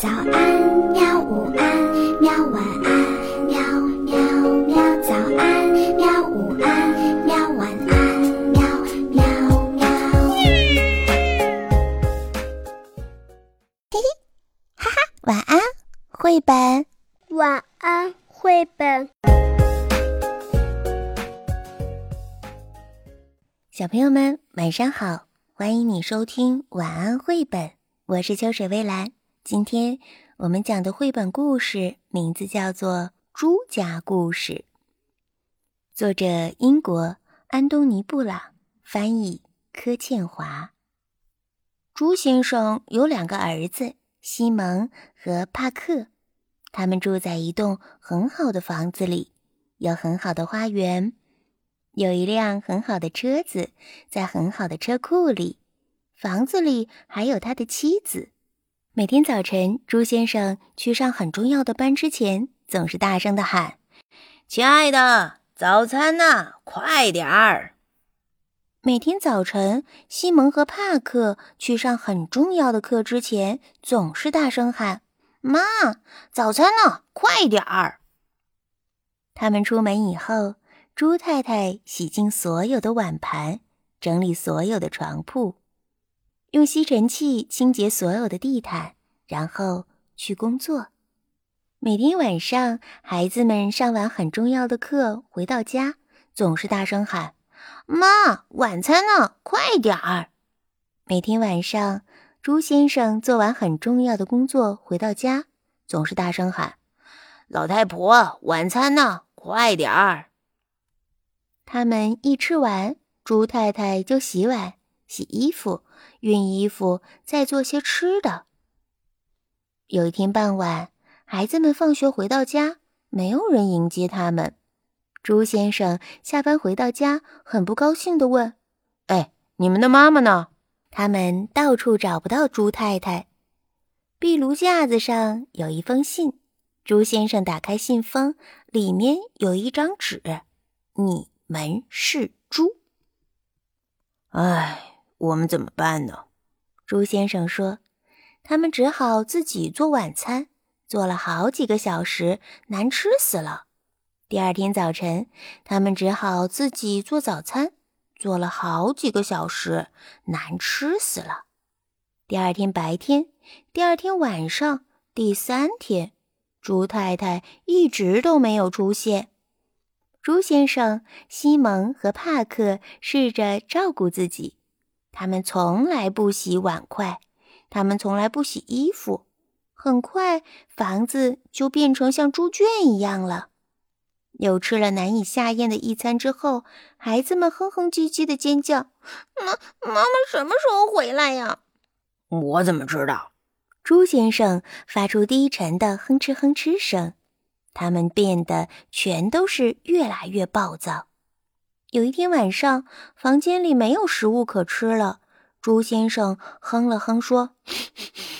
早安，喵！午安，喵！晚安，喵喵喵！早安，喵！午安，喵！晚安，喵喵喵！嘿嘿，哈哈，晚安，绘本。晚安，绘本。小朋友们，晚上好！欢迎你收听晚安绘本，我是秋水微澜。今天我们讲的绘本故事名字叫做《猪家故事》，作者英国安东尼·布朗，翻译柯倩华。猪先生有两个儿子，西蒙和帕克，他们住在一栋很好的房子里，有很好的花园，有一辆很好的车子在很好的车库里，房子里还有他的妻子。每天早晨，朱先生去上很重要的班之前，总是大声的喊：“亲爱的，早餐呢？快点儿！”每天早晨，西蒙和帕克去上很重要的课之前，总是大声喊：“妈，早餐呢？快点儿！”他们出门以后，朱太太洗净所有的碗盘，整理所有的床铺。用吸尘器清洁所有的地毯，然后去工作。每天晚上，孩子们上完很重要的课回到家，总是大声喊：“妈，晚餐呢？快点儿！”每天晚上，猪先生做完很重要的工作回到家，总是大声喊：“老太婆，晚餐呢？快点儿！”他们一吃完，猪太太就洗碗、洗衣服。熨衣服，再做些吃的。有一天傍晚，孩子们放学回到家，没有人迎接他们。猪先生下班回到家，很不高兴地问：“哎，你们的妈妈呢？”他们到处找不到猪太太。壁炉架子上有一封信。猪先生打开信封，里面有一张纸：“你们是猪。”唉。我们怎么办呢？猪先生说：“他们只好自己做晚餐，做了好几个小时，难吃死了。第二天早晨，他们只好自己做早餐，做了好几个小时，难吃死了。第二天白天，第二天晚上，第三天，猪太太一直都没有出现。猪先生、西蒙和帕克试着照顾自己。”他们从来不洗碗筷，他们从来不洗衣服。很快，房子就变成像猪圈一样了。又吃了难以下咽的一餐之后，孩子们哼哼唧唧的尖叫：“妈，妈妈什么时候回来呀？”我怎么知道？猪先生发出低沉的哼哧哼哧声。他们变得全都是越来越暴躁。有一天晚上，房间里没有食物可吃了。猪先生哼了哼说：“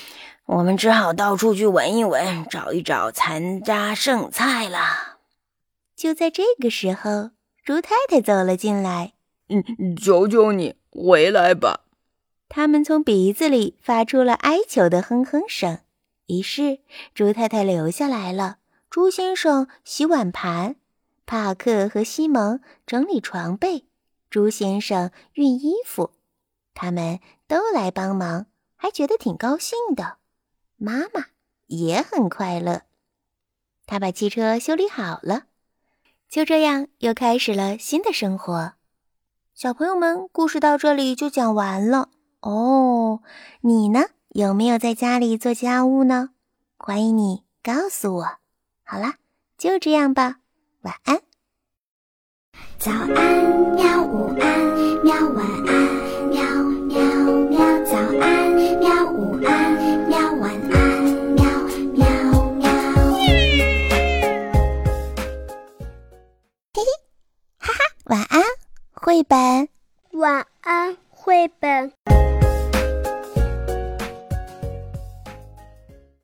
我们只好到处去闻一闻，找一找残渣剩菜了。”就在这个时候，猪太太走了进来。“嗯，求求你回来吧！”他们从鼻子里发出了哀求的哼哼声。于是，猪太太留下来了。猪先生洗碗盘。帕克和西蒙整理床被，朱先生熨衣服，他们都来帮忙，还觉得挺高兴的。妈妈也很快乐，他把汽车修理好了。就这样，又开始了新的生活。小朋友们，故事到这里就讲完了哦。你呢？有没有在家里做家务呢？欢迎你告诉我。好啦，就这样吧。晚安，早安，喵！午安，喵！晚安，喵喵喵！早安，喵！午安，喵！晚安，喵喵喵！嘿嘿，哈哈，晚安，绘本。晚安，绘本。